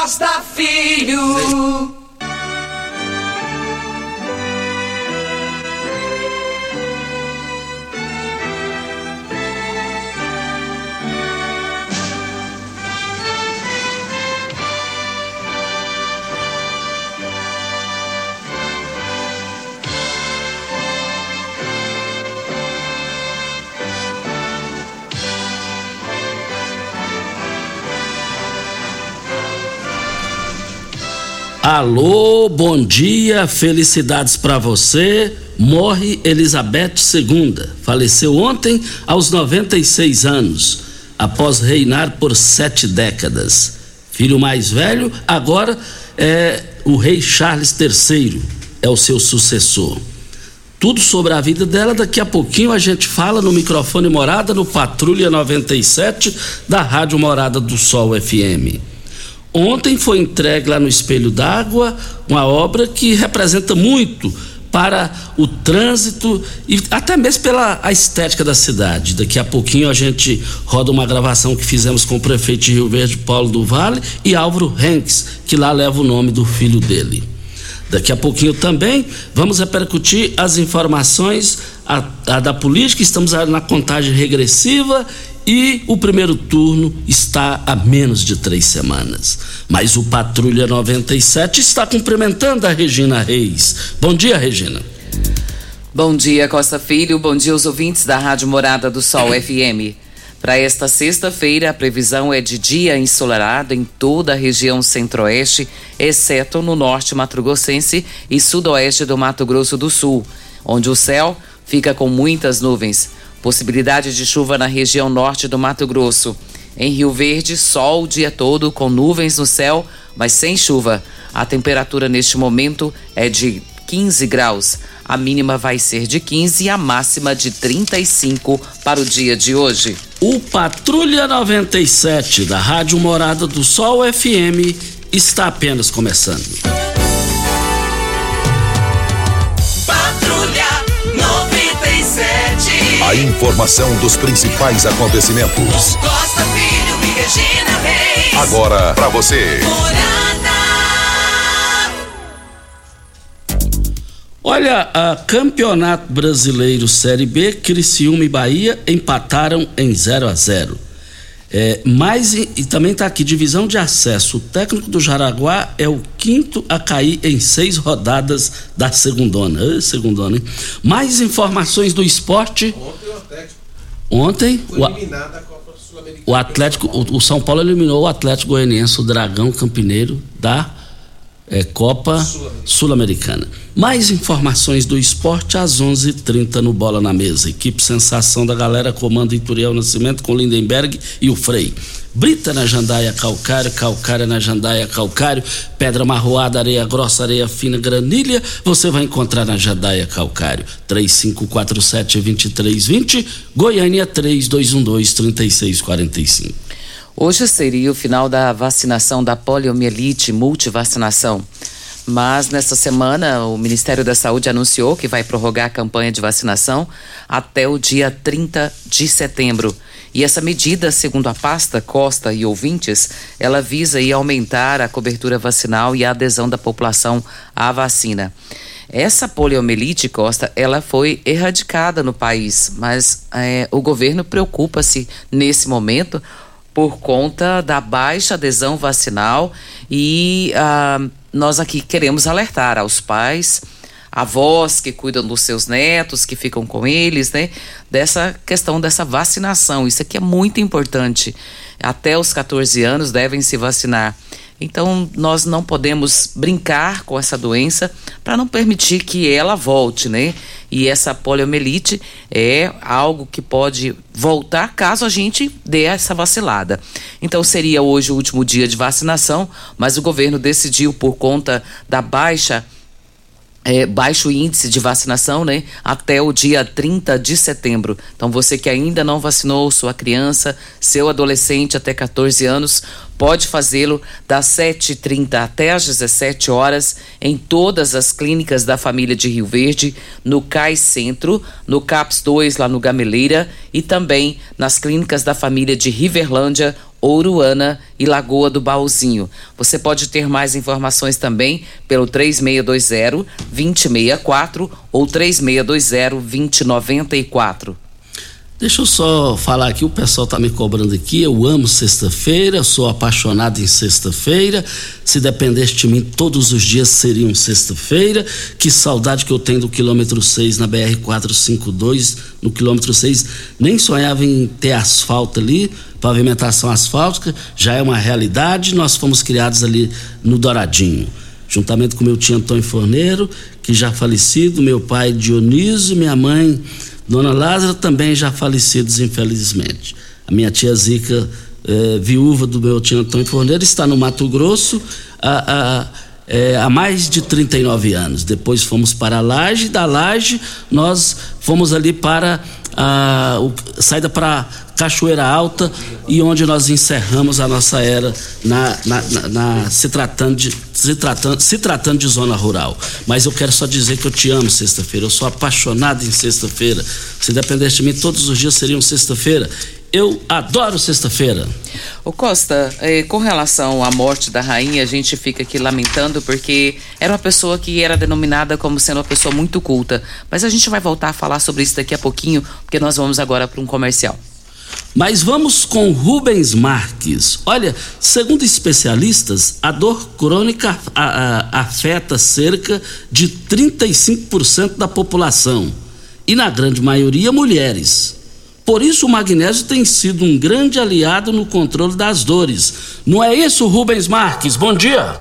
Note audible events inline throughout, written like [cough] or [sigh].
Costa Filho. Alô, bom dia, felicidades para você. Morre Elizabeth II. Faleceu ontem aos 96 anos, após reinar por sete décadas. Filho mais velho, agora é o rei Charles III, é o seu sucessor. Tudo sobre a vida dela, daqui a pouquinho a gente fala no microfone Morada, no Patrulha 97 da Rádio Morada do Sol FM. Ontem foi entregue lá no Espelho d'Água uma obra que representa muito para o trânsito e até mesmo pela a estética da cidade. Daqui a pouquinho a gente roda uma gravação que fizemos com o prefeito de Rio Verde, Paulo do Vale, e Álvaro Henks, que lá leva o nome do filho dele. Daqui a pouquinho também vamos repercutir as informações a, a da política. Estamos na contagem regressiva e o primeiro turno está a menos de três semanas. Mas o Patrulha 97 está cumprimentando a Regina Reis. Bom dia, Regina. Bom dia, Costa Filho. Bom dia aos ouvintes da Rádio Morada do Sol [coughs] FM. Para esta sexta-feira, a previsão é de dia ensolarado em toda a região centro-oeste, exceto no norte mato-grossense e sudoeste do Mato Grosso do Sul, onde o céu fica com muitas nuvens. Possibilidade de chuva na região norte do Mato Grosso. Em Rio Verde, sol o dia todo, com nuvens no céu, mas sem chuva. A temperatura neste momento é de 15 graus. A mínima vai ser de 15 e a máxima de 35 para o dia de hoje. O Patrulha 97 da Rádio Morada do Sol FM está apenas começando. Patrulha 97. A informação dos principais acontecimentos. Costa Filho e Regina Reis. Agora para você. Olha, a Campeonato Brasileiro Série B, Criciúma e Bahia empataram em 0 a 0. É, mas e, e também está aqui divisão de acesso. O técnico do Jaraguá é o quinto a cair em seis rodadas da segundona. Ê, segundona, hein? Mais informações do esporte. Ontem o Atlético Ontem foi a- eliminado da Copa Sul-Americana. o Atlético, o, o São Paulo eliminou o Atlético Goianiense, o Dragão Campineiro da é, Copa Sul-Americana. Mais informações do esporte às 11:30 no Bola na Mesa. Equipe Sensação da Galera comanda Ituriel Nascimento com Lindenberg e o Frei. Brita na Jandaia Calcário, Calcária na Jandaia Calcário, Pedra Marroada, Areia Grossa, Areia Fina, Granilha, você vai encontrar na Jandaia Calcário. 3547-2320, Goiânia 3212-3645. Hoje seria o final da vacinação da poliomielite multivacinação. Mas nessa semana o Ministério da Saúde anunciou que vai prorrogar a campanha de vacinação até o dia 30 de setembro. E essa medida, segundo a pasta Costa e ouvintes, ela visa aí aumentar a cobertura vacinal e a adesão da população à vacina. Essa poliomielite, Costa, ela foi erradicada no país, mas eh, o governo preocupa-se nesse momento por conta da baixa adesão vacinal e ah, nós aqui queremos alertar aos pais, avós que cuidam dos seus netos, que ficam com eles, né? Dessa questão dessa vacinação. Isso aqui é muito importante. Até os 14 anos devem se vacinar. Então, nós não podemos brincar com essa doença para não permitir que ela volte, né? E essa poliomielite é algo que pode voltar caso a gente dê essa vacilada. Então, seria hoje o último dia de vacinação, mas o governo decidiu, por conta da baixa é, baixo índice de vacinação, né? Até o dia 30 de setembro. Então, você que ainda não vacinou sua criança, seu adolescente até 14 anos, pode fazê-lo das 7h30 até às 17 horas em todas as clínicas da família de Rio Verde, no CAIS Centro, no CAPS 2 lá no Gameleira e também nas clínicas da família de Riverlândia, Ouruana e Lagoa do Baúzinho. Você pode ter mais informações também pelo 3620 2064 ou 3620 2094. Deixa eu só falar aqui, o pessoal tá me cobrando aqui. Eu amo sexta-feira, sou apaixonado em sexta-feira. Se dependesse de mim, todos os dias seriam sexta-feira. Que saudade que eu tenho do quilômetro 6 na BR 452, no quilômetro 6. Nem sonhava em ter asfalto ali, pavimentação asfáltica, já é uma realidade. Nós fomos criados ali no Douradinho juntamente com meu tio Antônio Forneiro, que já falecido, meu pai Dionísio, minha mãe Dona Lázara também já falecidos, infelizmente. A minha tia Zica, eh, viúva do meu tio Antônio Forneiro, está no Mato Grosso há, há, é, há mais de 39 anos. Depois fomos para a Laje, da Laje nós fomos ali para a, o, saída para Cachoeira Alta e onde nós encerramos a nossa era na, na, na, na, se tratando de se tratando, se tratando de zona rural. Mas eu quero só dizer que eu te amo sexta-feira. Eu sou apaixonado em sexta-feira. Se dependesse de mim, todos os dias seriam sexta-feira. Eu adoro sexta-feira. O Costa, eh, com relação à morte da rainha, a gente fica aqui lamentando porque era uma pessoa que era denominada como sendo uma pessoa muito culta. Mas a gente vai voltar a falar sobre isso daqui a pouquinho, porque nós vamos agora para um comercial. Mas vamos com Rubens Marques. Olha, segundo especialistas, a dor crônica afeta cerca de 35% da população e, na grande maioria, mulheres. Por isso, o magnésio tem sido um grande aliado no controle das dores. Não é isso, Rubens Marques? Bom dia.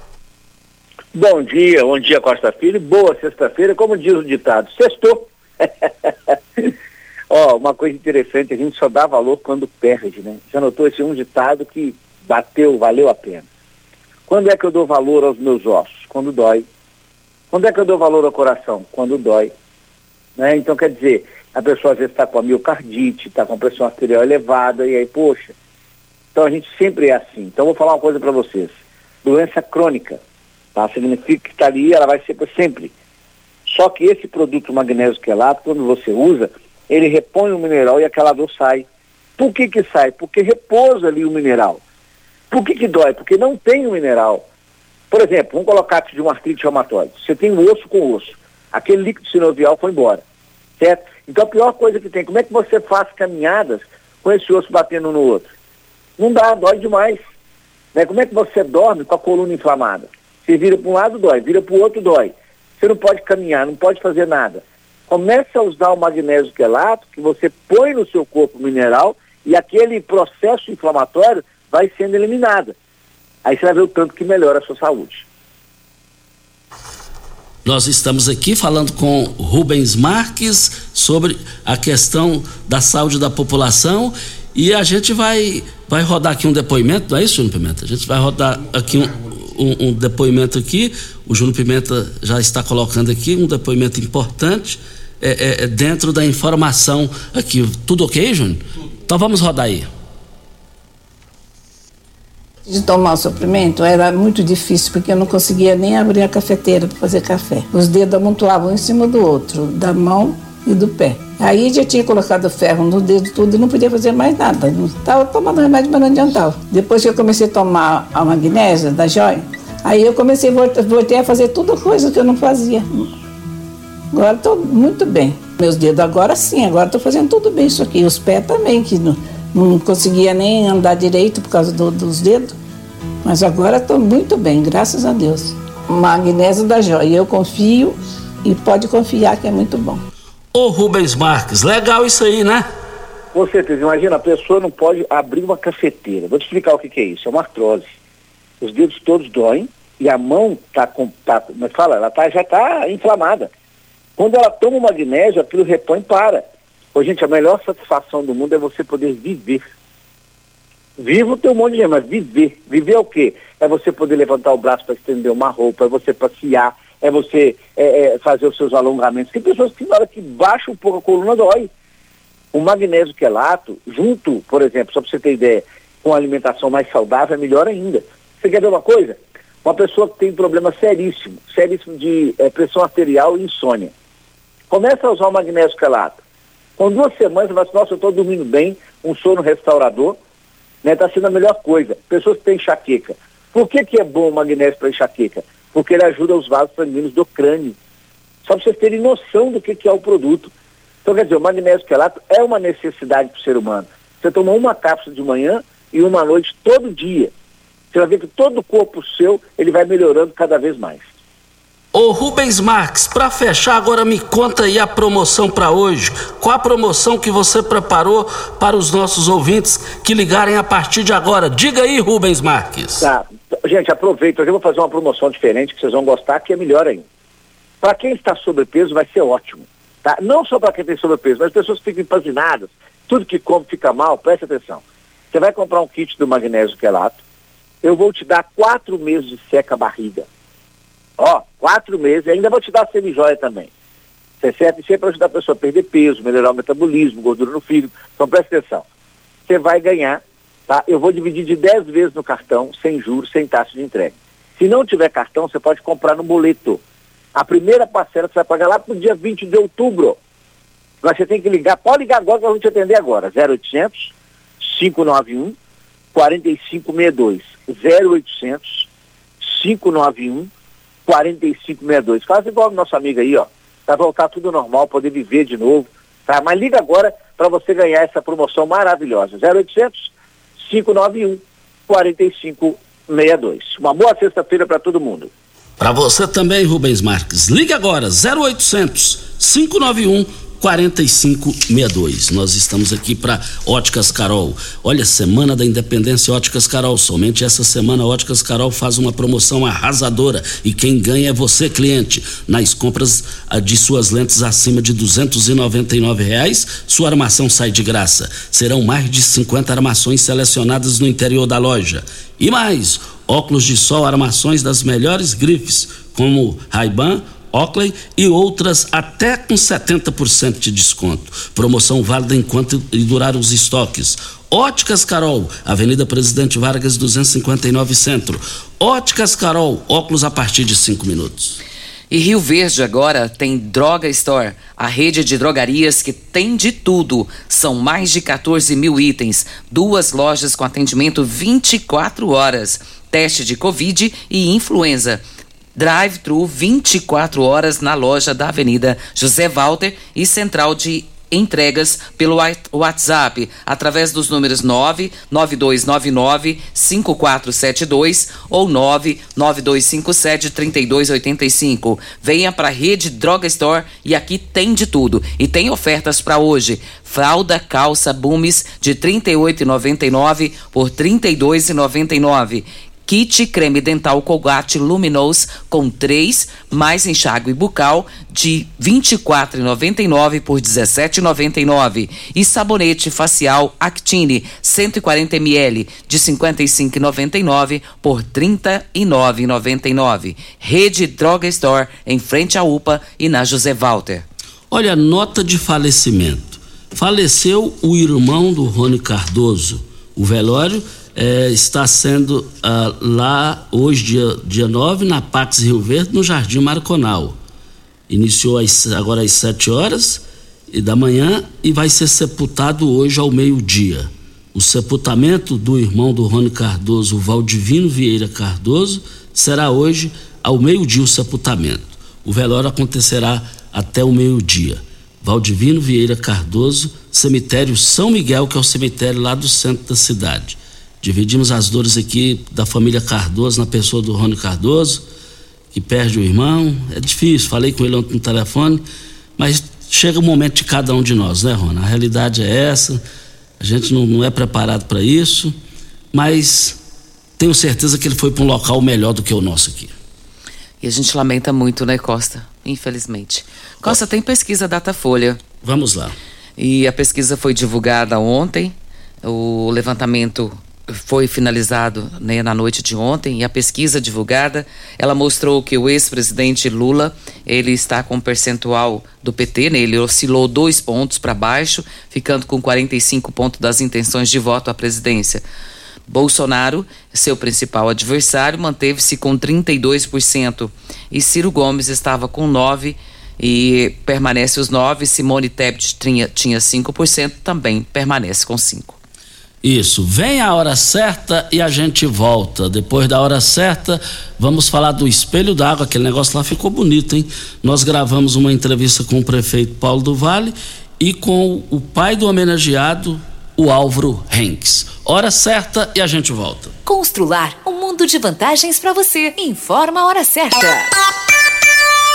Bom dia, bom dia, Costa Filho. Boa sexta-feira, como diz o ditado, sextou. [laughs] Ó, uma coisa interessante, a gente só dá valor quando perde, né? Já notou esse um ditado que bateu, valeu a pena. Quando é que eu dou valor aos meus ossos? Quando dói. Quando é que eu dou valor ao coração? Quando dói. Né? Então, quer dizer, a pessoa às vezes está com a miocardite, está com a pressão arterial elevada, e aí, poxa. Então, a gente sempre é assim. Então, vou falar uma coisa para vocês. Doença crônica, tá? Significa que está ali, ela vai ser sempre. Só que esse produto magnésio quelato, quando você usa, ele repõe o mineral e aquela dor sai. Por que que sai? Porque repousa ali o mineral. Por que que dói? Porque não tem o mineral. Por exemplo, vamos colocar de uma artrite reumatoide. Você tem osso com osso. Aquele líquido sinovial foi embora. Então a pior coisa que tem, como é que você faz caminhadas com esse osso batendo no outro? Não dá, dói demais. Né? Como é que você dorme com a coluna inflamada? Você vira para um lado, dói, vira para o outro, dói. Você não pode caminhar, não pode fazer nada. Comece a usar o magnésio quelato, que você põe no seu corpo mineral, e aquele processo inflamatório vai sendo eliminado. Aí você vai ver o tanto que melhora a sua saúde. Nós estamos aqui falando com Rubens Marques sobre a questão da saúde da população e a gente vai, vai rodar aqui um depoimento, não é isso, Júnior Pimenta? A gente vai rodar aqui um, um, um depoimento aqui. O Júnior Pimenta já está colocando aqui um depoimento importante é, é, é, dentro da informação aqui. Tudo ok, Júnior? Então vamos rodar aí. De tomar o suplemento era muito difícil porque eu não conseguia nem abrir a cafeteira para fazer café. Os dedos amontoavam um em cima do outro, da mão e do pé. Aí já tinha colocado ferro no dedo tudo e não podia fazer mais nada. Estava tomando remédio, mas não adiantava. Depois que eu comecei a tomar a magnésia da joia, aí eu comecei, voltei a fazer tudo coisa que eu não fazia. Agora estou muito bem. Meus dedos agora sim, agora estou fazendo tudo bem isso aqui. Os pés também, que não, não conseguia nem andar direito por causa do, dos dedos. Mas agora estou muito bem, graças a Deus. magnésio da joia. Eu confio e pode confiar que é muito bom. Ô Rubens Marques, legal isso aí, né? Com certeza, imagina, a pessoa não pode abrir uma cafeteira. Vou te explicar o que, que é isso. É uma artrose. Os dedos todos doem e a mão tá com. Tá, como é fala? Ela tá, já está inflamada. Quando ela toma o magnésio, aquilo repõe e para. Ô, gente, a melhor satisfação do mundo é você poder viver. Vivo tem um monte de gente, mas viver. Viver é o quê? É você poder levantar o braço para estender uma roupa, é você passear, é você é, é, fazer os seus alongamentos. Tem pessoas que na hora que baixa um pouco a coluna dói. O magnésio quelato, junto, por exemplo, só para você ter ideia, com a alimentação mais saudável, é melhor ainda. Você quer ver uma coisa? Uma pessoa que tem problema seríssimo, seríssimo de é, pressão arterial e insônia. Começa a usar o magnésio quelato. Com duas semanas, vai nossa, eu estou dormindo bem, um sono restaurador, né? Está sendo a melhor coisa. Pessoas que têm enxaqueca. Por que, que é bom o magnésio para enxaqueca? Porque ele ajuda os vasos sanguíneos do crânio. Só para vocês terem noção do que, que é o produto. Então, quer dizer, o magnésio quelato é uma necessidade para o ser humano. Você toma uma cápsula de manhã e uma noite todo dia. Você vai ver que todo o corpo seu, ele vai melhorando cada vez mais. Ô Rubens Marques, para fechar agora me conta aí a promoção para hoje. Qual a promoção que você preparou para os nossos ouvintes que ligarem a partir de agora? Diga aí, Rubens Marques. Tá. Gente, aproveita, eu vou fazer uma promoção diferente que vocês vão gostar, que é melhor ainda. Para quem está sobrepeso vai ser ótimo, tá? Não só para quem tem sobrepeso, mas as pessoas que ficam empazinadas, tudo que come fica mal, preste atenção. Você vai comprar um kit do magnésio quelato, eu vou te dar quatro meses de seca barriga. Ó, quatro meses, e ainda vou te dar semijóia também. Tá certo? Isso é para ajudar a pessoa a perder peso, melhorar o metabolismo, gordura no fígado. Então presta atenção. Você vai ganhar, tá? Eu vou dividir de 10 vezes no cartão, sem juros, sem taxa de entrega. Se não tiver cartão, você pode comprar no boleto. A primeira parcela você vai pagar lá para o dia 20 de outubro. Mas você tem que ligar, pode ligar agora que eu vou te atender agora. 0800 591 4562. 0800 591 4562. Faz igual o nosso amigo aí, ó. Vai voltar tudo normal, poder viver de novo. Tá? Mas liga agora para você ganhar essa promoção maravilhosa. 0800 591 4562. Uma boa sexta-feira para todo mundo. Para você também, Rubens Marques. Ligue agora, 0800 591 4562. Nós estamos aqui para Óticas Carol. Olha, Semana da Independência Óticas Carol. Somente essa semana Óticas Carol faz uma promoção arrasadora e quem ganha é você, cliente. Nas compras ah, de suas lentes acima de R$ reais, sua armação sai de graça. Serão mais de 50 armações selecionadas no interior da loja. E mais, óculos de sol, armações das melhores grifes, como Ray-Ban, Oakley e outras até com 70% de desconto. Promoção válida enquanto durar os estoques. Óticas Carol, Avenida Presidente Vargas 259 Centro. Óticas Carol, óculos a partir de 5 minutos. E Rio Verde agora tem Droga Store, a rede de drogarias que tem de tudo. São mais de 14 mil itens, duas lojas com atendimento 24 horas, teste de Covid e influenza drive-thru 24 horas na loja da Avenida José Walter e central de entregas pelo WhatsApp através dos números 99299 5472 ou 99257 3285. Venha para a Rede Droga Store e aqui tem de tudo. E tem ofertas para hoje. Fralda calça Bumes de R$ 38,99 por R$ 32,99 Kit creme dental Colgate Luminous com 3 mais enxágue bucal de R$ 24,99 por R$ 17,99 e sabonete facial Actine 140 ml de R$ 55,99 por R$ 39,99. Rede Droga Store em frente à UPA e na José Walter. Olha, nota de falecimento. Faleceu o irmão do Rony Cardoso. O velório é, está sendo ah, lá hoje, dia, dia 9, na Pax Rio Verde, no Jardim Marconal. Iniciou agora às 7 horas da manhã e vai ser sepultado hoje ao meio-dia. O sepultamento do irmão do Rony Cardoso, Valdivino Vieira Cardoso, será hoje ao meio-dia o sepultamento. O velório acontecerá até o meio-dia. Valdivino Vieira Cardoso, cemitério São Miguel, que é o cemitério lá do centro da cidade. Dividimos as dores aqui da família Cardoso na pessoa do Rony Cardoso, que perde o irmão. É difícil, falei com ele ontem no telefone, mas chega o momento de cada um de nós, né, Rona? A realidade é essa, a gente não, não é preparado para isso, mas tenho certeza que ele foi para um local melhor do que o nosso aqui. E a gente lamenta muito, né, Costa? Infelizmente. Costa, tem pesquisa Datafolha. Vamos lá. E a pesquisa foi divulgada ontem. O levantamento foi finalizado né, na noite de ontem e a pesquisa divulgada ela mostrou que o ex-presidente Lula ele está com um percentual do PT, né, ele oscilou dois pontos para baixo, ficando com 45 pontos das intenções de voto à presidência. Bolsonaro, seu principal adversário, manteve-se com 32% e Ciro Gomes estava com 9% e permanece os 9%. Simone Tebet tinha, tinha 5%, também permanece com 5%. Isso, vem a hora certa e a gente volta. Depois da hora certa, vamos falar do espelho d'água. Aquele negócio lá ficou bonito, hein? Nós gravamos uma entrevista com o prefeito Paulo do Vale e com o pai do homenageado, o Álvaro Henks. Hora certa e a gente volta. Constrular um mundo de vantagens para você. Informa a hora certa.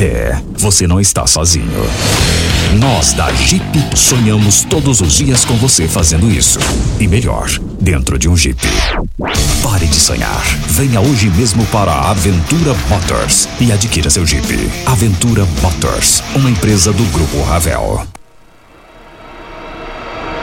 É, você não está sozinho. Nós da Jeep sonhamos todos os dias com você fazendo isso. E melhor, dentro de um Jeep. Pare de sonhar. Venha hoje mesmo para a Aventura Motors e adquira seu Jeep. Aventura Motors, uma empresa do Grupo Ravel.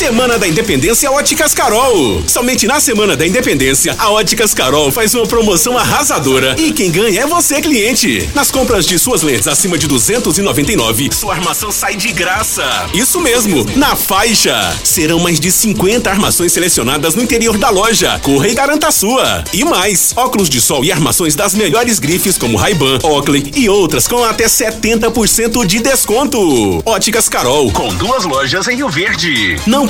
Semana da Independência Óticas Carol. Somente na Semana da Independência, a Óticas Carol faz uma promoção arrasadora e quem ganha é você, cliente. Nas compras de suas lentes acima de 299, sua armação sai de graça. Isso mesmo, na faixa. Serão mais de 50 armações selecionadas no interior da loja. Corra e garanta a sua. E mais, óculos de sol e armações das melhores grifes como Ray-Ban, Oakley e outras com até 70% de desconto. Óticas Carol, com duas lojas em Rio Verde. Não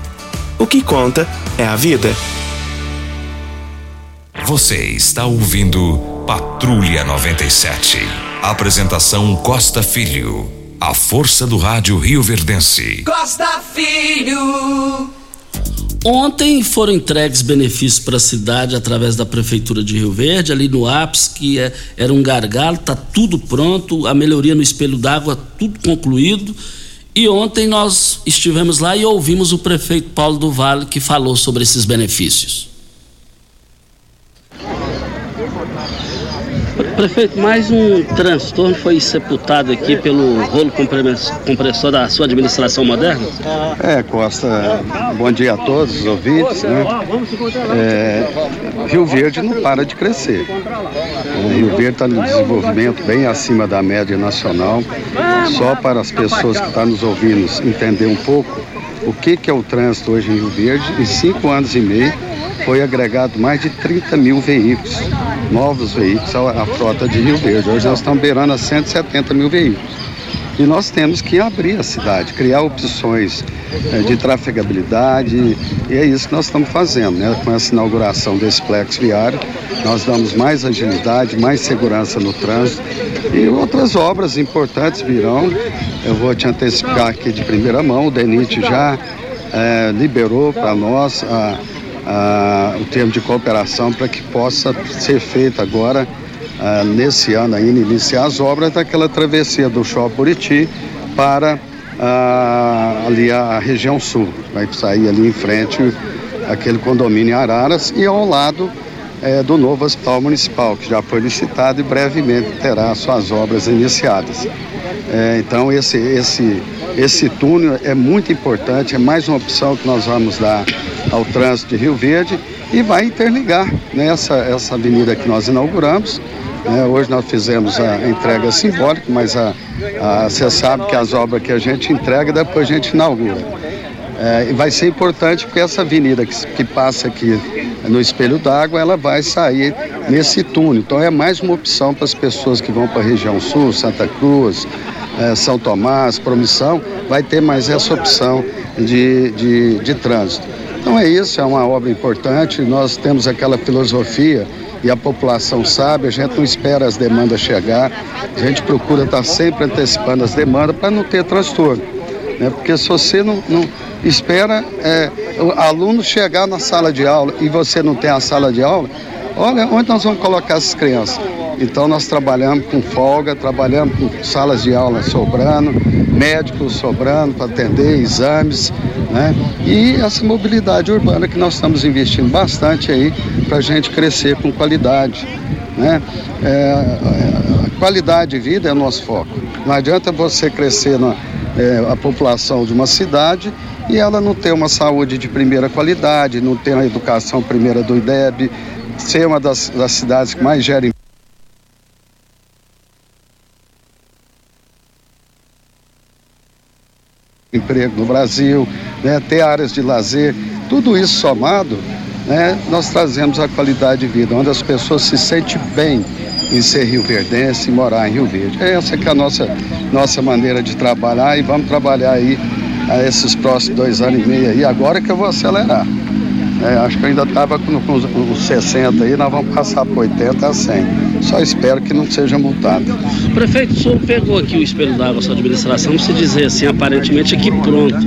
O que conta é a vida. Você está ouvindo Patrulha 97. Apresentação Costa Filho. A força do rádio Rio Verdense. Costa Filho. Ontem foram entregues benefícios para a cidade através da Prefeitura de Rio Verde, ali no ápice, que é, era um gargalo, está tudo pronto, a melhoria no espelho d'água, tudo concluído. E ontem nós estivemos lá e ouvimos o prefeito Paulo do Vale que falou sobre esses benefícios. Prefeito, mais um transtorno foi sepultado aqui pelo rolo compressor da sua administração moderna? É, Costa, bom dia a todos os ouvintes. Né? É, Rio Verde não para de crescer. O Rio Verde está no desenvolvimento bem acima da média nacional. Só para as pessoas que estão nos ouvindo entender um pouco o que, que é o trânsito hoje em Rio Verde, em cinco anos e meio foi agregado mais de 30 mil veículos, novos veículos à, frota de Rio Verde. Hoje nós estamos beirando a 170 mil veículos. E nós temos que abrir a cidade, criar opções é, de trafegabilidade, e é isso que nós estamos fazendo, né? Com essa inauguração desse plex viário, nós damos mais agilidade, mais segurança no trânsito e outras obras importantes virão. Eu vou te antecipar aqui de primeira mão, o DENIT já é, liberou para nós a ah, o termo de cooperação para que possa ser feito agora, ah, nesse ano ainda, iniciar as obras daquela travessia do Shopping Buriti para ah, ali a, a, região sul. Vai sair ali em frente aquele condomínio Araras e ao lado é, do novo hospital municipal, que já foi licitado e brevemente terá suas obras iniciadas. É, então esse, esse, esse túnel é muito importante, é mais uma opção que nós vamos dar ao trânsito de Rio Verde e vai interligar né, essa avenida que nós inauguramos. Né? Hoje nós fizemos a entrega simbólica, mas a, a, você sabe que as obras que a gente entrega, depois a gente inaugura. É, e vai ser importante porque essa avenida que, que passa aqui no Espelho d'Água, ela vai sair nesse túnel. Então é mais uma opção para as pessoas que vão para a região sul, Santa Cruz, é, São Tomás, Promissão, vai ter mais essa opção de, de, de trânsito. Então é isso, é uma obra importante. Nós temos aquela filosofia e a população sabe, a gente não espera as demandas chegar, a gente procura estar sempre antecipando as demandas para não ter transtorno. Né? Porque se você não, não espera é, o aluno chegar na sala de aula e você não tem a sala de aula, olha onde nós vamos colocar essas crianças. Então nós trabalhamos com folga, trabalhamos com salas de aula sobrando, médicos sobrando para atender, exames, né? E essa mobilidade urbana que nós estamos investindo bastante aí para a gente crescer com qualidade. Né? É, a qualidade de vida é o nosso foco. Não adianta você crescer na é, a população de uma cidade e ela não ter uma saúde de primeira qualidade, não ter uma educação primeira do IDEB, ser uma das, das cidades que mais gera emprego no Brasil, né, ter áreas de lazer, tudo isso somado, né, nós trazemos a qualidade de vida, onde as pessoas se sentem bem em ser rioverdense e morar em Rio Verde. Essa que é a nossa, nossa maneira de trabalhar e vamos trabalhar aí a esses próximos dois anos e meio aí, agora que eu vou acelerar. É, acho que ainda estava com, com os 60 aí, nós vamos passar para 80 a 100. Só espero que não seja multado. Prefeito, o senhor pegou aqui o espelho d'água, sua administração, se dizer assim, aparentemente aqui pronto.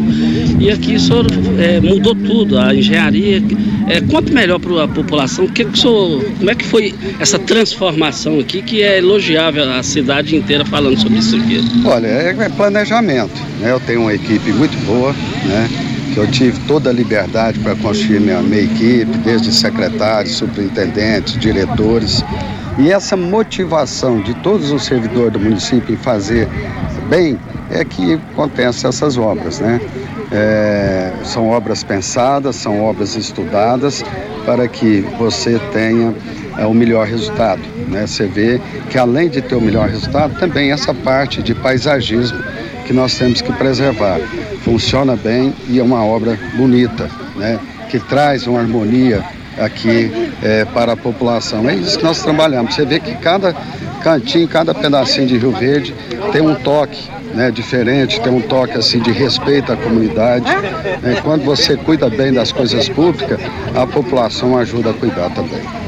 E aqui o senhor é, mudou tudo, a engenharia. É, conta melhor para a população, que que senhor, como é que foi essa transformação aqui, que é elogiável a cidade inteira falando sobre isso aqui? Olha, é, é planejamento. Né? Eu tenho uma equipe muito boa, né? Que eu tive toda a liberdade para construir minha, minha equipe, desde secretários, superintendentes, diretores. E essa motivação de todos os servidores do município em fazer bem é que acontece essas obras, né? É, são obras pensadas, são obras estudadas para que você tenha é, o melhor resultado. Né? Você vê que além de ter o melhor resultado, também essa parte de paisagismo que nós temos que preservar. Funciona bem e é uma obra bonita, né? que traz uma harmonia aqui é, para a população. É isso que nós trabalhamos. Você vê que cada cantinho, cada pedacinho de Rio Verde tem um toque né, diferente, tem um toque assim de respeito à comunidade. Né? Quando você cuida bem das coisas públicas, a população ajuda a cuidar também.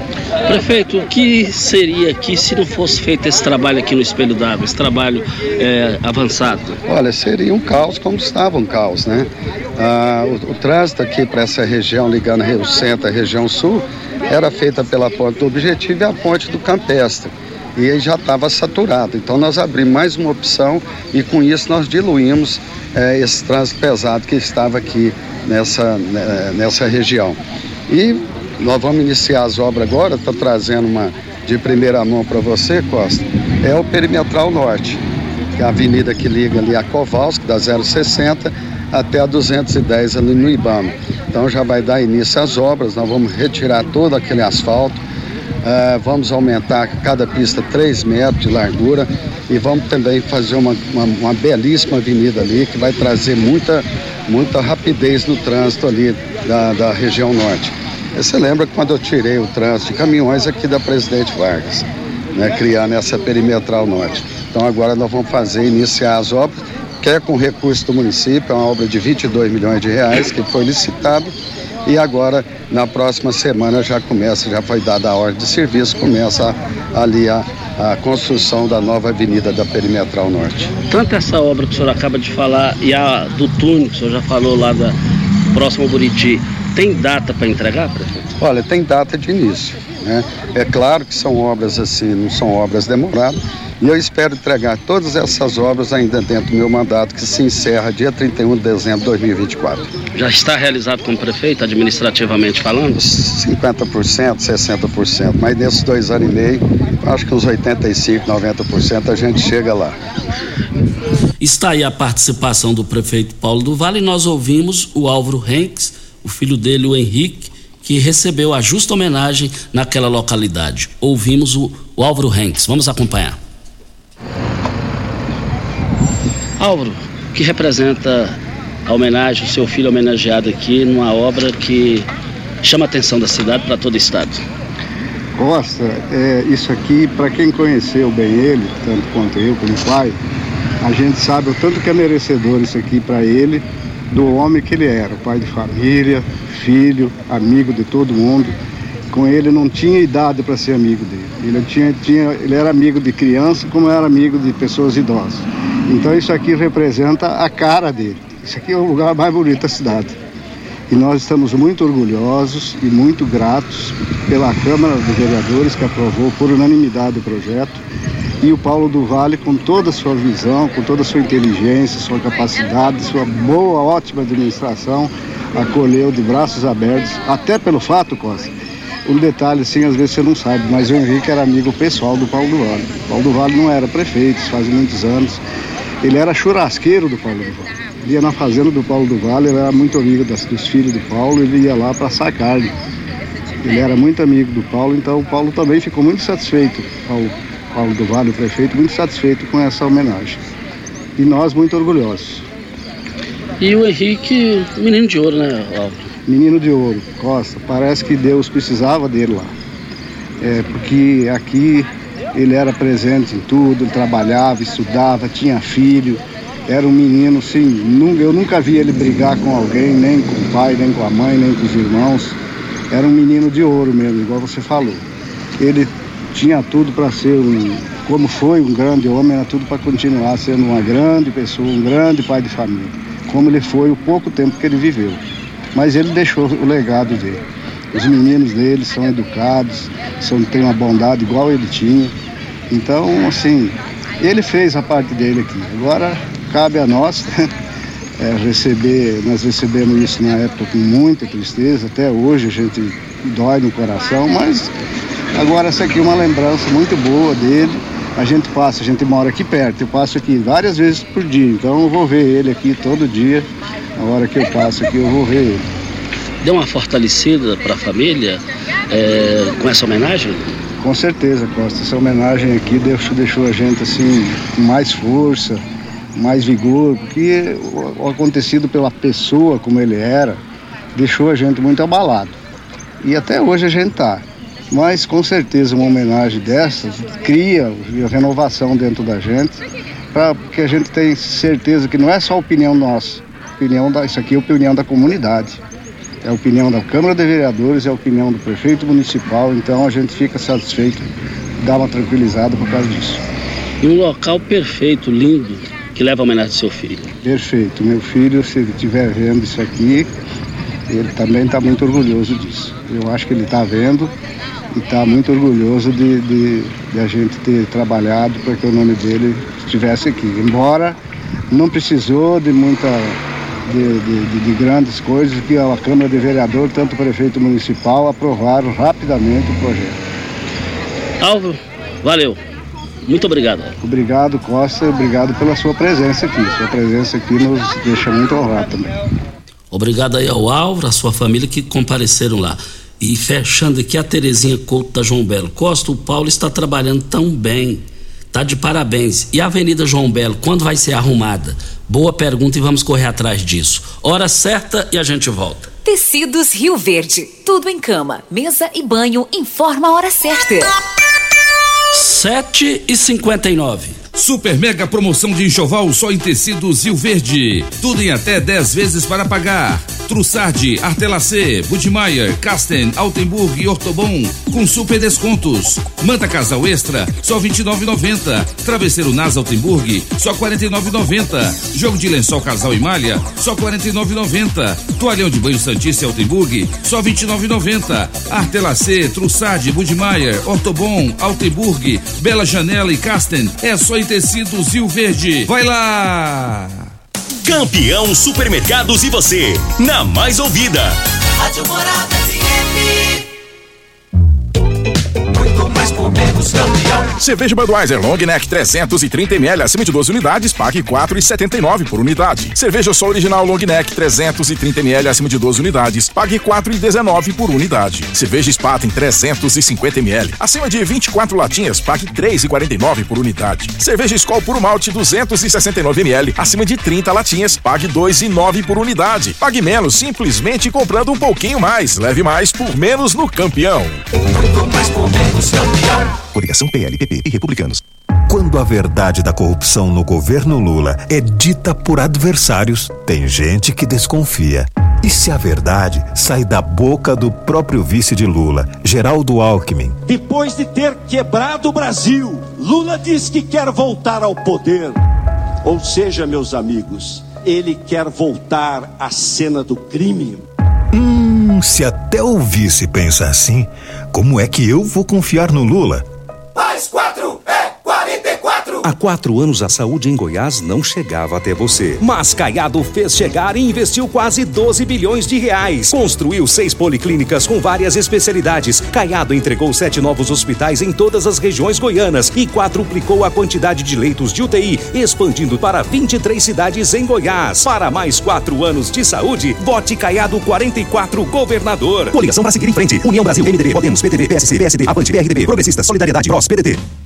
Prefeito, o que seria aqui se não fosse feito esse trabalho aqui no Espelho d'Água, esse trabalho é, avançado? Olha, seria um caos como estava um caos, né? Ah, o, o, trânsito aqui para essa região, ligando Rio Centro à região sul, era feita pela ponte do Objetivo e a ponte do Campestre. E aí já estava saturado. Então nós abrimos mais uma opção e com isso nós diluímos eh, esse trânsito pesado que estava aqui nessa, né, nessa região. E nós vamos iniciar as obras agora, estou trazendo uma de primeira mão para você, Costa. É o Perimetral Norte, que é a avenida que liga ali a Kowalski, da 060 até a 210 ali no Ibama. Então já vai dar início às obras, nós vamos retirar todo aquele asfalto, uh, vamos aumentar cada pista 3 metros de largura e vamos também fazer uma, uma, uma belíssima avenida ali que vai trazer muita, muita rapidez no trânsito ali da, da região norte. Você lembra quando eu tirei o trânsito de caminhões aqui da Presidente Vargas, né, criar nessa perimetral norte. Então agora nós vamos fazer, iniciar as obras, que é com recurso do município, é uma obra de 22 milhões de reais que foi licitado e agora na próxima semana já começa, já foi dada a ordem de serviço, começa ali a, a construção da nova avenida da Perimetral Norte. Tanto essa obra que o senhor acaba de falar e a do túnel que o senhor já falou lá da próximo ao Buriti, tem data para entregar, prefeito? Olha, tem data de início. Né? É claro que são obras assim, não são obras demoradas, e eu espero entregar todas essas obras ainda dentro do meu mandato, que se encerra dia 31 de dezembro de 2024. Já está realizado como prefeito, administrativamente falando? 50%, 60%, mas nesses dois anos e meio, acho que uns 85%, 90% a gente chega lá. Está aí a participação do prefeito Paulo do Vale e nós ouvimos o Álvaro Henks o filho dele, o Henrique, que recebeu a justa homenagem naquela localidade. Ouvimos o, o Álvaro Henks. Vamos acompanhar. Álvaro, que representa a homenagem, o seu filho homenageado aqui numa obra que chama a atenção da cidade para todo o estado. Costa, é, isso aqui, para quem conheceu bem ele, tanto quanto eu como pai, a gente sabe o tanto que é merecedor isso aqui para ele do homem que ele era, pai de família, filho, amigo de todo mundo. Com ele não tinha idade para ser amigo dele. Ele, tinha, tinha, ele era amigo de criança como era amigo de pessoas idosas. Então isso aqui representa a cara dele. Isso aqui é o lugar mais bonito da cidade. E nós estamos muito orgulhosos e muito gratos pela Câmara dos Vereadores que aprovou por unanimidade o projeto e o Paulo do Vale, com toda a sua visão, com toda a sua inteligência, sua capacidade, sua boa, ótima administração, acolheu de braços abertos, até pelo fato, Costa. Um detalhe, assim, às vezes você não sabe, mas o Henrique era amigo pessoal do Paulo do Vale. O Paulo do Vale não era prefeito, faz muitos anos. Ele era churrasqueiro do Paulo do Vale. Ia na fazenda do Paulo do Vale, ele era muito amigo das, dos filhos do Paulo, ele ia lá para assar carne. Ele era muito amigo do Paulo, então o Paulo também ficou muito satisfeito ao Paulo do Vale, o prefeito, muito satisfeito com essa homenagem. E nós muito orgulhosos. E o Henrique, menino de ouro, né, Álvaro? Menino de ouro, Costa. Parece que Deus precisava dele lá. É, porque aqui ele era presente em tudo, ele trabalhava, estudava, tinha filho. Era um menino, sim, eu nunca vi ele brigar com alguém, nem com o pai, nem com a mãe, nem com os irmãos. Era um menino de ouro mesmo, igual você falou. Ele tinha tudo para ser um, como foi um grande homem, era tudo para continuar sendo uma grande pessoa, um grande pai de família, como ele foi o pouco tempo que ele viveu. Mas ele deixou o legado dele. Os meninos dele são educados, são, têm uma bondade igual ele tinha. Então, assim, ele fez a parte dele aqui. Agora cabe a nós é, [laughs] receber, nós recebemos isso na época com muita tristeza, até hoje a gente dói no coração, mas Agora essa aqui é uma lembrança muito boa dele. A gente passa, a gente mora aqui perto, eu passo aqui várias vezes por dia, então eu vou ver ele aqui todo dia. Na hora que eu passo aqui, eu vou ver ele. Deu uma fortalecida para a família é, com essa homenagem? Com certeza, Costa. Essa homenagem aqui deixou, deixou a gente assim com mais força, mais vigor, porque o acontecido pela pessoa como ele era deixou a gente muito abalado. E até hoje a gente está. Mas com certeza uma homenagem dessas cria renovação dentro da gente, pra, porque a gente tem certeza que não é só opinião nossa, opinião da, isso aqui é opinião da comunidade. É a opinião da Câmara de Vereadores, é a opinião do prefeito municipal, então a gente fica satisfeito, dá uma tranquilizada por causa disso. E um local perfeito, lindo, que leva a homenagem do seu filho. Perfeito. Meu filho, se ele estiver vendo isso aqui, ele também está muito orgulhoso disso. Eu acho que ele está vendo e está muito orgulhoso de, de, de, a gente ter trabalhado para que o nome dele estivesse aqui. Embora não precisou de muita. De, de, de grandes coisas que a Câmara de Vereador, tanto o prefeito municipal, aprovaram rapidamente o projeto. Álvaro, valeu. Muito obrigado. Obrigado, Costa. Obrigado pela sua presença aqui. Sua presença aqui nos deixa muito honrado também. Obrigado aí ao Álvaro, a sua família que compareceram lá. E fechando aqui a Terezinha Couto da João Belo. Costa, o Paulo está trabalhando tão bem. Tá de parabéns. E a Avenida João Belo, quando vai ser arrumada? Boa pergunta e vamos correr atrás disso. Hora certa e a gente volta. Tecidos Rio Verde. Tudo em cama, mesa e banho. Informa a hora certa. 7 e 59 Super mega promoção de enxoval só em tecidos Rio Verde. Tudo em até 10 vezes para pagar. Trussardi, Artelacê, Budmeier, Casten, Altenburg e Ortobon com super descontos. Manta Casal Extra, só 29,90. Travesseiro Nas Altenburg, só 49,90. Jogo de lençol Casal e Malha, só 49,90. Toalhão de banho Santista Altenburg, só 29,90. Artelacê, Trussardi, Budmeier, Ortobon, Altenburg, Bela Janela e Casten, é só em tecidos Rio Verde. Vai lá! Campeão Supermercados e você, na mais ouvida. Rádio Morada FM. Mais por menos campeão. Cerveja Budweiser Long Neck 330ml acima de 12 unidades, pague 4,79 por unidade. Cerveja Sol Original Long Neck 330ml acima de 12 unidades, pague 4,19 por unidade. Cerveja Spaten 350ml acima de 24 latinhas, pague 3,49 por unidade. Cerveja Skol Puro Malte 269ml acima de 30 latinhas, pague 2,9 por unidade. Pague menos simplesmente comprando um pouquinho mais. Leve mais por menos no campeão. Muito mais por menos campeão. Coligação PLPP e Republicanos. Quando a verdade da corrupção no governo Lula é dita por adversários, tem gente que desconfia. E se a verdade sai da boca do próprio vice de Lula, Geraldo Alckmin? Depois de ter quebrado o Brasil, Lula diz que quer voltar ao poder. Ou seja, meus amigos, ele quer voltar à cena do crime. Hum, se até o vice pensa assim, como é que eu vou confiar no Lula? Há quatro anos a saúde em Goiás não chegava até você. Mas Caiado fez chegar e investiu quase 12 bilhões de reais. Construiu seis policlínicas com várias especialidades. Caiado entregou sete novos hospitais em todas as regiões goianas e quadruplicou a quantidade de leitos de UTI, expandindo para 23 cidades em Goiás. Para mais quatro anos de saúde, vote Caiado 44 governador. Coligação para seguir em frente. União Brasil, MDB, Podemos, PTB, PSC, PSD, Avante, PRDB, Progressistas, Solidariedade, PROS, PDT.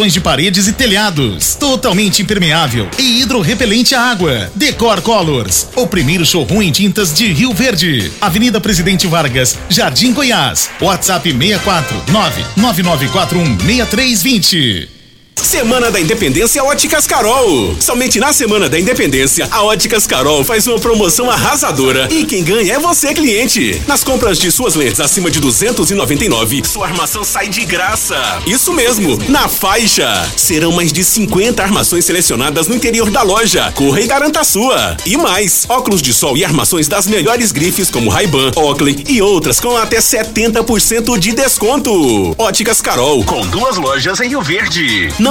de paredes e telhados. Totalmente impermeável e hidrorrepelente à água. Decor Colors, o primeiro showroom em tintas de Rio Verde. Avenida Presidente Vargas, Jardim Goiás. WhatsApp 64 99941 6320. Semana da Independência Óticas Carol. Somente na Semana da Independência, a Óticas Carol faz uma promoção arrasadora e quem ganha é você, cliente. Nas compras de suas lentes acima de 299, sua armação sai de graça. Isso mesmo, na faixa. Serão mais de 50 armações selecionadas no interior da loja. Corra e garanta a sua. E mais, óculos de sol e armações das melhores grifes como Ray-Ban, Oakley e outras com até 70% de desconto. Óticas Carol, com duas lojas em Rio Verde. Não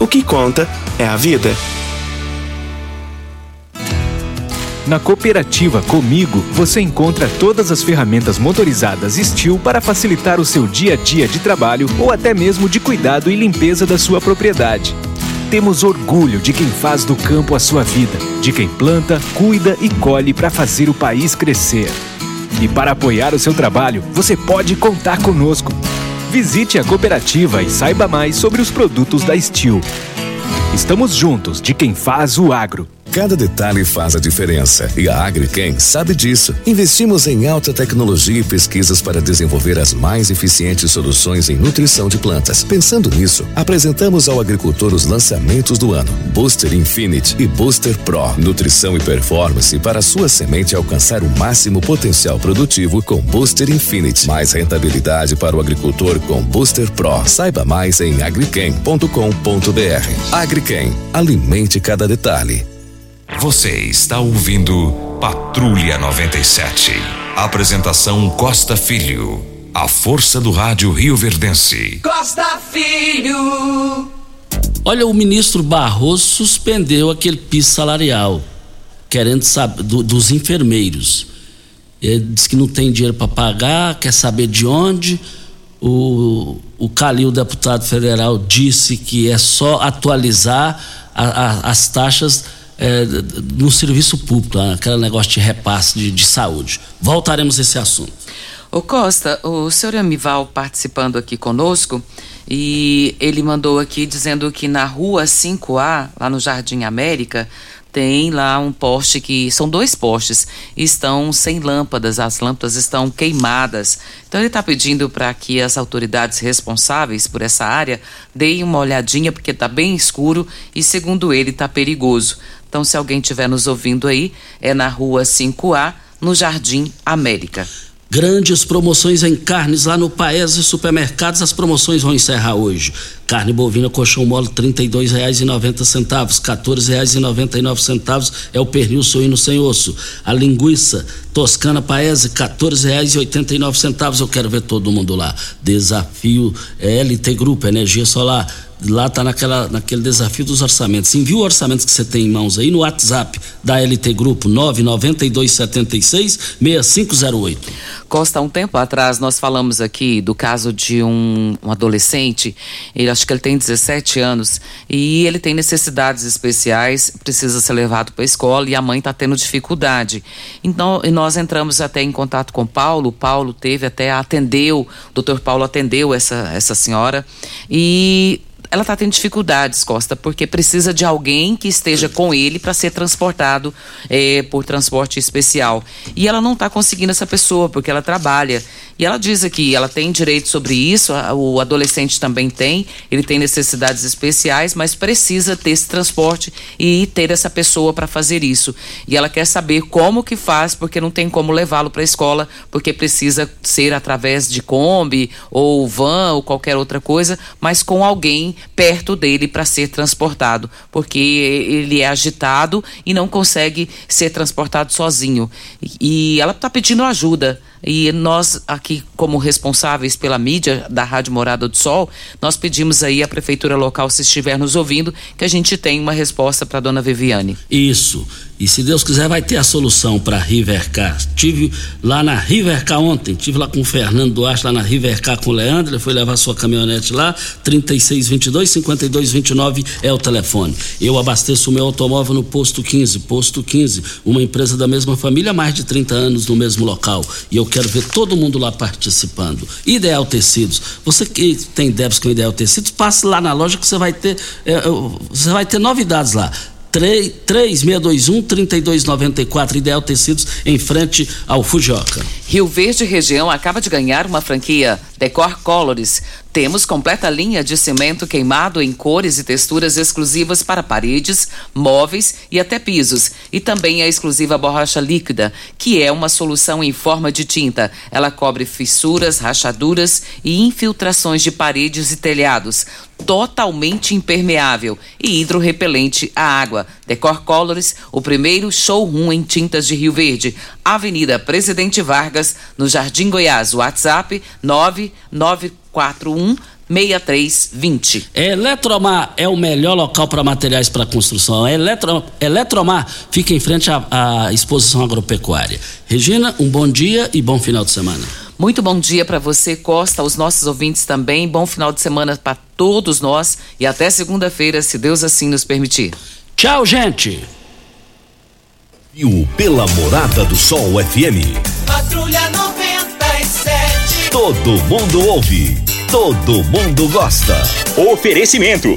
O que conta é a vida. Na cooperativa Comigo, você encontra todas as ferramentas motorizadas Steel para facilitar o seu dia a dia de trabalho ou até mesmo de cuidado e limpeza da sua propriedade. Temos orgulho de quem faz do campo a sua vida, de quem planta, cuida e colhe para fazer o país crescer. E para apoiar o seu trabalho, você pode contar conosco. Visite a cooperativa e saiba mais sobre os produtos da Steel. Estamos juntos de quem faz o agro. Cada detalhe faz a diferença e a Agriquem sabe disso. Investimos em alta tecnologia e pesquisas para desenvolver as mais eficientes soluções em nutrição de plantas. Pensando nisso, apresentamos ao agricultor os lançamentos do ano: Booster Infinite e Booster Pro. Nutrição e performance para sua semente alcançar o máximo potencial produtivo com Booster Infinite. Mais rentabilidade para o agricultor com Booster Pro. Saiba mais em agriquem.com.br. Agriquem, alimente cada detalhe. Você está ouvindo Patrulha 97. Apresentação Costa Filho. A força do rádio Rio Verdense. Costa Filho. Olha, o ministro Barroso suspendeu aquele piso salarial, querendo saber do, dos enfermeiros. Ele disse que não tem dinheiro para pagar, quer saber de onde. O, o Calil, deputado federal, disse que é só atualizar a, a, as taxas é, no serviço público, aquele negócio de repasse de, de saúde. Voltaremos a esse assunto. Ô Costa, o senhor Amival participando aqui conosco e ele mandou aqui dizendo que na rua 5A, lá no Jardim América, tem lá um poste que são dois postes estão sem lâmpadas, as lâmpadas estão queimadas. Então ele está pedindo para que as autoridades responsáveis por essa área deem uma olhadinha porque está bem escuro e segundo ele está perigoso. Então se alguém estiver nos ouvindo aí é na rua 5A no Jardim América. Grandes promoções em carnes lá no Paese Supermercados. As promoções vão encerrar hoje. Carne bovina colchão mole R$ 32,90, R$ 14,99 é o pernil suíno sem osso. A linguiça toscana Paese R$ 14,89. Eu quero ver todo mundo lá. Desafio LT Grupo, energia solar lá tá naquela, naquele desafio dos orçamentos. Envie o orçamento que você tem em mãos aí no WhatsApp da LT Grupo 99276 6508. Costa, um tempo atrás nós falamos aqui do caso de um, um adolescente, ele acho que ele tem 17 anos e ele tem necessidades especiais, precisa ser levado para a escola e a mãe está tendo dificuldade. Então, nós entramos até em contato com Paulo, Paulo teve até atendeu, o doutor Paulo atendeu essa, essa senhora e ela está tendo dificuldades, Costa, porque precisa de alguém que esteja com ele para ser transportado é, por transporte especial. E ela não está conseguindo essa pessoa, porque ela trabalha. E ela diz aqui, ela tem direito sobre isso, o adolescente também tem, ele tem necessidades especiais, mas precisa ter esse transporte e ter essa pessoa para fazer isso. E ela quer saber como que faz, porque não tem como levá-lo para a escola, porque precisa ser através de Kombi ou van ou qualquer outra coisa, mas com alguém perto dele para ser transportado, porque ele é agitado e não consegue ser transportado sozinho. E ela está pedindo ajuda. E nós aqui, como responsáveis pela mídia da Rádio Morada do Sol, nós pedimos aí à prefeitura local, se estiver nos ouvindo, que a gente tenha uma resposta para dona Viviane. Isso. E se Deus quiser, vai ter a solução para Rivercar. Tive lá na Rivercar ontem, tive lá com o Fernando Duarte, lá na Rivercar com o Leandro, ele foi levar sua caminhonete lá, 3622-5229 é o telefone. Eu abasteço o meu automóvel no Posto 15, Posto 15, uma empresa da mesma família mais de 30 anos no mesmo local. E eu quero ver todo mundo lá participando. Ideal Tecidos, você que tem débitos com Ideal Tecidos, passe lá na loja que você vai ter, é, você vai ter novidades lá. 3621-3294, Ideal Tecidos, em frente ao Fujioka. Rio Verde Região acaba de ganhar uma franquia Decor Colors. Temos completa linha de cimento queimado em cores e texturas exclusivas para paredes, móveis e até pisos. E também a exclusiva borracha líquida, que é uma solução em forma de tinta. Ela cobre fissuras, rachaduras e infiltrações de paredes e telhados. Totalmente impermeável e hidrorrepelente à água. Decor Colors, o primeiro showroom em tintas de Rio Verde. Avenida Presidente Vargas, no Jardim Goiás. WhatsApp 9941 6320. Eletromar é o melhor local para materiais para construção. Eletro, Eletromar fica em frente à, à exposição agropecuária. Regina, um bom dia e bom final de semana. Muito bom dia para você, Costa, aos nossos ouvintes também. Bom final de semana para todos nós e até segunda-feira, se Deus assim nos permitir. Tchau, gente. Viu pela Morada do Sol FM. Patrulha 97. Todo mundo ouve. Todo mundo gosta. Oferecimento.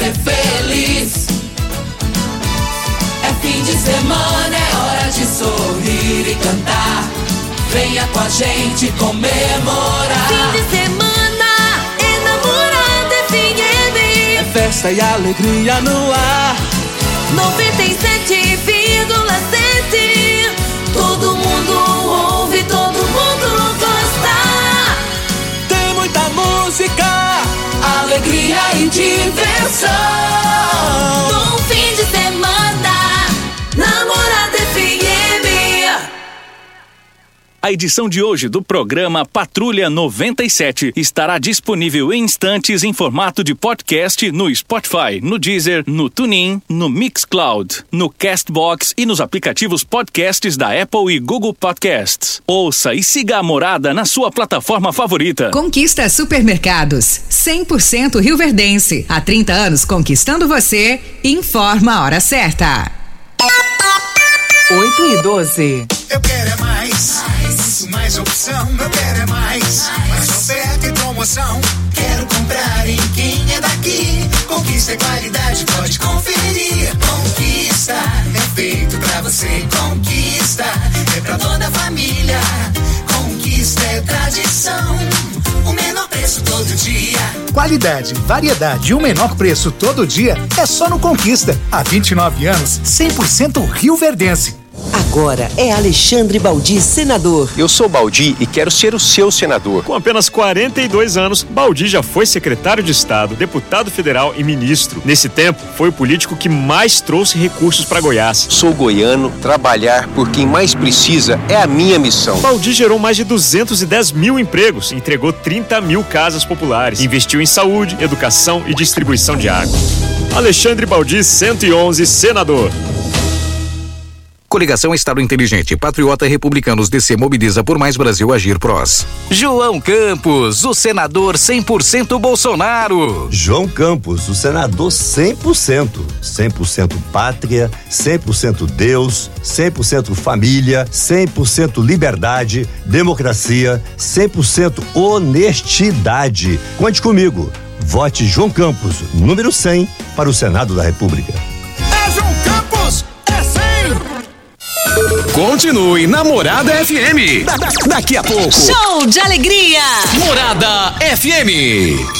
Ser feliz. É fim de semana, é hora de sorrir e cantar. Venha com a gente comemorar. Fim de semana, enamorada FM. É festa e alegria no ar. 97,7. Todo mundo ouve, todo mundo gosta. Tem muita música, Alegria e diversão. Bom fim de semana, namorada FM. A edição de hoje do programa Patrulha 97 estará disponível em instantes em formato de podcast no Spotify, no Deezer, no TuneIn, no Mixcloud, no Castbox e nos aplicativos podcasts da Apple e Google Podcasts. Ouça e siga a morada na sua plataforma favorita. Conquista Supermercados, 100% rioverdense. Há 30 anos conquistando você. Informa a hora certa. 8 e 12. Eu quero é mais. mais. Mais opção, eu quero é mais. Mais oferta e promoção. Quero comprar em quem é daqui. Conquista é qualidade, pode conferir. Conquista é feito pra você. Conquista é pra pra toda a família. Conquista é tradição. O menor preço todo dia. Qualidade, variedade e o menor preço todo dia é só no Conquista. Há 29 anos, 100% Rio Verdense. Agora é Alexandre Baldi, senador. Eu sou Baldi e quero ser o seu senador. Com apenas 42 anos, Baldi já foi secretário de Estado, deputado federal e ministro. Nesse tempo, foi o político que mais trouxe recursos para Goiás. Sou goiano, trabalhar por quem mais precisa é a minha missão. Baldi gerou mais de 210 mil empregos, entregou 30 mil casas populares, investiu em saúde, educação e distribuição de água. Alexandre Baldi, 111, senador. Coligação Estado Inteligente, Patriota Republicanos DC mobiliza por mais Brasil Agir Prós. João Campos, o senador 100% Bolsonaro. João Campos, o senador 100%. 100% pátria, 100% Deus, 100% família, 100% liberdade, democracia, 100% honestidade. Conte comigo. Vote João Campos, número 100, para o Senado da República. Continue na Morada FM. Da- da- daqui a pouco. Show de alegria! Morada FM.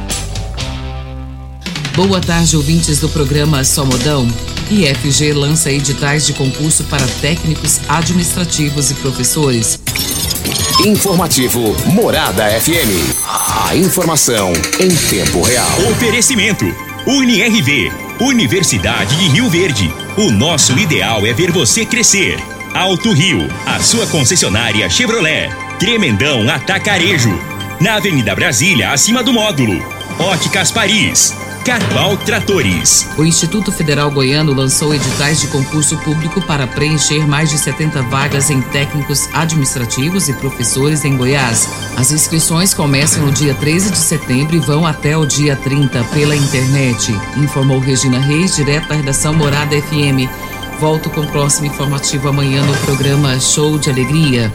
Boa tarde, ouvintes do programa Só Modão. IFG lança editais de concurso para técnicos administrativos e professores. Informativo Morada FM. A informação em tempo real. Oferecimento: UniRV, Universidade de Rio Verde. O nosso ideal é ver você crescer. Alto Rio, a sua concessionária Chevrolet. Tremendão Atacarejo. Na Avenida Brasília, acima do módulo. Óticas Paris. Carval Tratores. O Instituto Federal Goiano lançou editais de concurso público para preencher mais de 70 vagas em técnicos administrativos e professores em Goiás. As inscrições começam no dia 13 de setembro e vão até o dia 30 pela internet, informou Regina Reis, direto da redação Morada FM. Volto com o próximo informativo amanhã no programa Show de Alegria.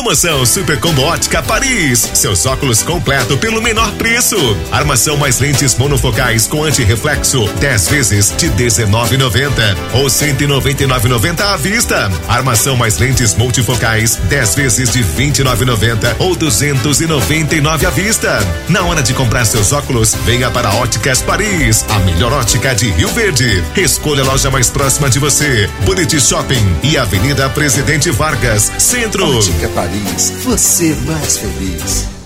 Promoção Super Combo Ótica Paris. Seus óculos completo pelo menor preço. Armação mais lentes monofocais com antirreflexo. 10 vezes de 19,90 ou 199,90 à vista. Armação mais lentes multifocais. 10 vezes de 29,90 ou 299 à vista. Na hora de comprar seus óculos, venha para Óticas Paris, a melhor ótica de Rio Verde. Escolha a loja mais próxima de você. Bonito Shopping e Avenida Presidente Vargas, Centro. Ótica Paris, você mais feliz.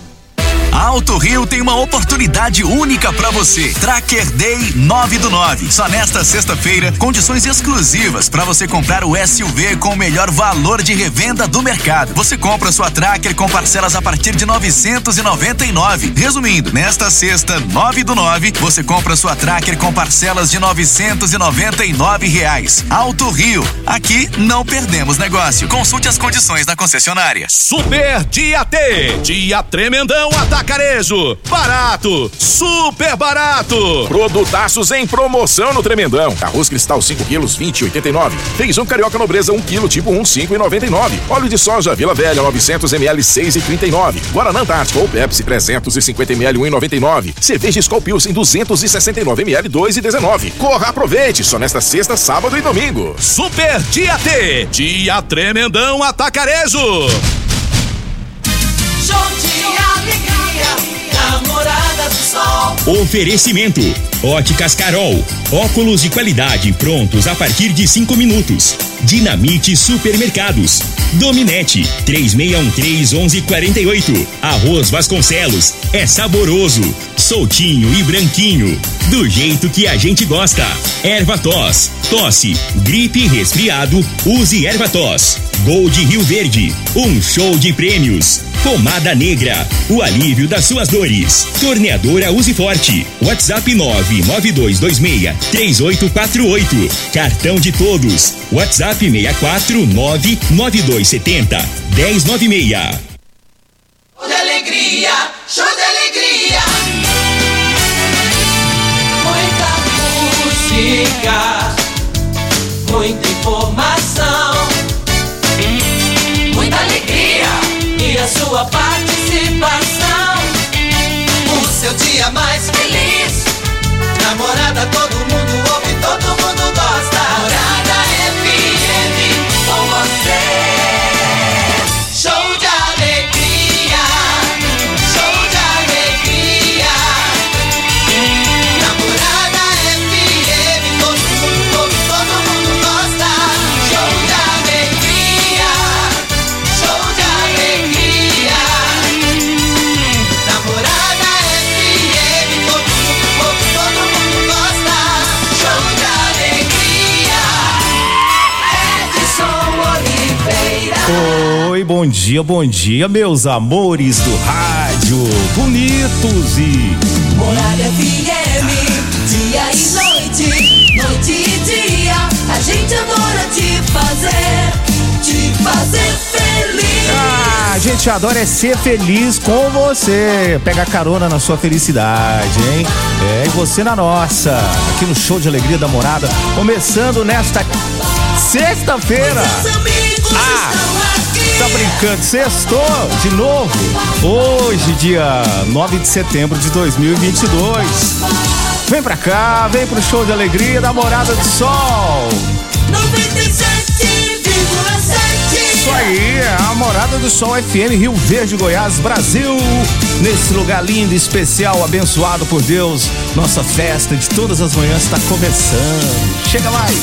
A Alto Rio tem uma oportunidade única para você. Tracker Day 9 do 9. Só nesta sexta-feira, condições exclusivas para você comprar o SUV com o melhor valor de revenda do mercado. Você compra sua Tracker com parcelas a partir de 999. Resumindo, nesta sexta, 9 do 9, você compra sua Tracker com parcelas de 999 reais. Alto Rio, aqui não perdemos negócio. Consulte as condições da concessionária. Super Dia T. Dia tremendão atacarejo. Barato, super barato. Produtaços em promoção no tremendão. Arroz cristal 5 quilos, 20,89. Feijão carioca nobreza 1 quilo, tipo 1, 5,99. Óleo de soja Vila Velha 900 ml 6,39. Guaraná Antártico ou Pepsi 350 ml 1,99. Cerveja Skol Pilsen 269 ml 2,19. Corra, aproveite só nesta sexta, sábado e domingo. Super Dia T. Dia tremendão atacarejo. Sol. Oferecimento: Óticas Carol. Óculos de qualidade prontos a partir de cinco minutos. Dinamite Supermercados. Dominete 3613-1148. Arroz Vasconcelos. É saboroso, soltinho e branquinho. Do jeito que a gente gosta. Erva tos. Tosse, gripe resfriado. Use erva tos. Gold Rio Verde. Um show de prêmios. Pomada Negra. O alívio das suas dores. Torneadora Use Forte. WhatsApp 992263848. Cartão de todos. WhatsApp 6499270 1096. De alegria. show de alegria. Muita música, muita informação, muita alegria e a sua participação. Dia mais feliz, namorada todo mundo dia, bom dia, meus amores do rádio, bonitos e. Morada FM, dia e noite, noite e dia, a gente adora te fazer, te fazer feliz. Ah, a gente adora é ser feliz com você. Pega carona na sua felicidade, hein? É, e você na nossa. Aqui no Show de Alegria da Morada. Começando nesta sexta-feira. Ah, tá brincando? Sextou de novo. Hoje, dia 9 de setembro de 2022. Vem pra cá, vem pro Show de Alegria da Morada do Sol. 97,7. Isso aí, a Morada do Sol FM Rio Verde, Goiás, Brasil. Nesse lugar lindo, especial, abençoado por Deus. Nossa festa de todas as manhãs está começando. Chega mais.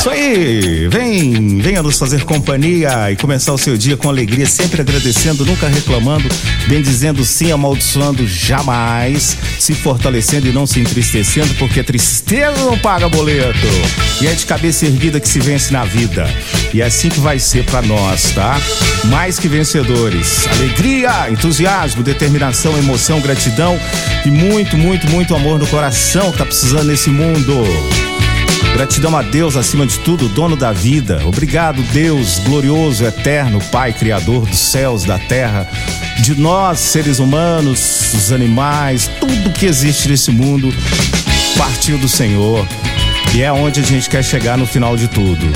Isso aí, vem, venha nos fazer companhia e começar o seu dia com alegria, sempre agradecendo, nunca reclamando, bem dizendo sim, amaldiçoando jamais, se fortalecendo e não se entristecendo, porque tristeza não paga boleto. E é de cabeça erguida que se vence na vida. E é assim que vai ser pra nós, tá? Mais que vencedores. Alegria, entusiasmo, determinação, emoção, gratidão e muito, muito, muito amor no coração que tá precisando nesse mundo. Gratidão a Deus acima de tudo, dono da vida. Obrigado, Deus glorioso, eterno, Pai, Criador dos céus, da terra, de nós, seres humanos, os animais, tudo que existe nesse mundo, partiu do Senhor. E é onde a gente quer chegar no final de tudo.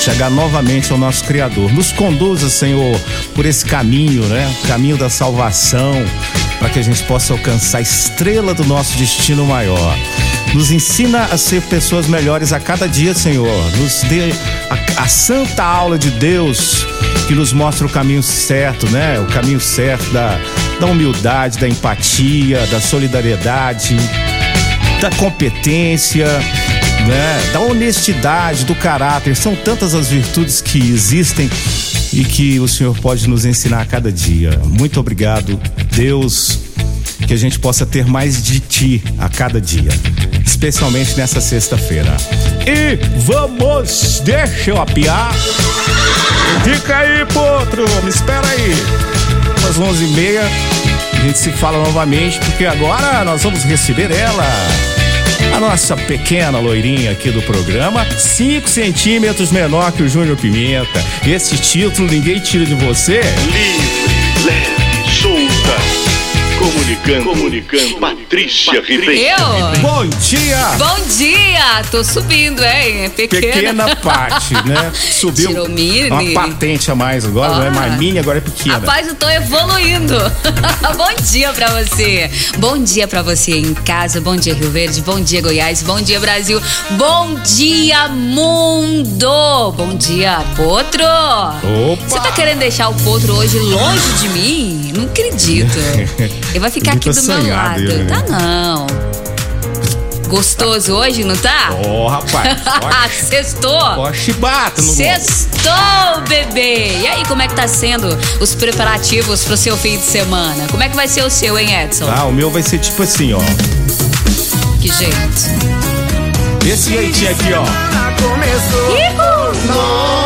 Chegar novamente ao nosso Criador. Nos conduza, Senhor, por esse caminho, né? Caminho da salvação, para que a gente possa alcançar a estrela do nosso destino maior. Nos ensina a ser pessoas melhores a cada dia, Senhor. Nos dê a, a santa aula de Deus que nos mostra o caminho certo, né? O caminho certo da, da humildade, da empatia, da solidariedade, da competência, né? Da honestidade, do caráter. São tantas as virtudes que existem e que o Senhor pode nos ensinar a cada dia. Muito obrigado, Deus que a gente possa ter mais de ti a cada dia, especialmente nessa sexta-feira. E vamos, deixa eu apiar. Fica aí, potro, me espera aí. Às onze e meia a gente se fala novamente, porque agora nós vamos receber ela. A nossa pequena loirinha aqui do programa, 5 centímetros menor que o Júnior Pimenta. Esse título ninguém tira de você. Livre, leve, solta. Comunicando, comunicando. Patrícia Ribeiro. Eu? Bom dia! Bom dia! Tô subindo, hein? Pequena. Pequena parte, né? [laughs] Subiu Tirou mini. uma patente a mais agora, não é mais mini, agora é pequena. Rapaz, eu tô evoluindo. [laughs] bom dia pra você. Bom dia pra você em casa. Bom dia, Rio Verde. Bom dia, Goiás. Bom dia, Brasil. Bom dia, mundo. Bom dia, Potro. Opa! Você tá querendo deixar o Potro hoje longe de mim? Não acredito. [laughs] Ele vai ficar aqui Muito do meu lado. ele, né? Tá não. Gostoso hoje, não tá? Ó, rapaz. [laughs] ó, Sextou? Ó, chibata no Sextou, bebê! E aí, como é que tá sendo os preparativos pro seu fim de semana? Como é que vai ser o seu, hein, Edson? Ah, o meu vai ser tipo assim, ó. Que jeito? Esse jeitinho aqui, ó. Ihu!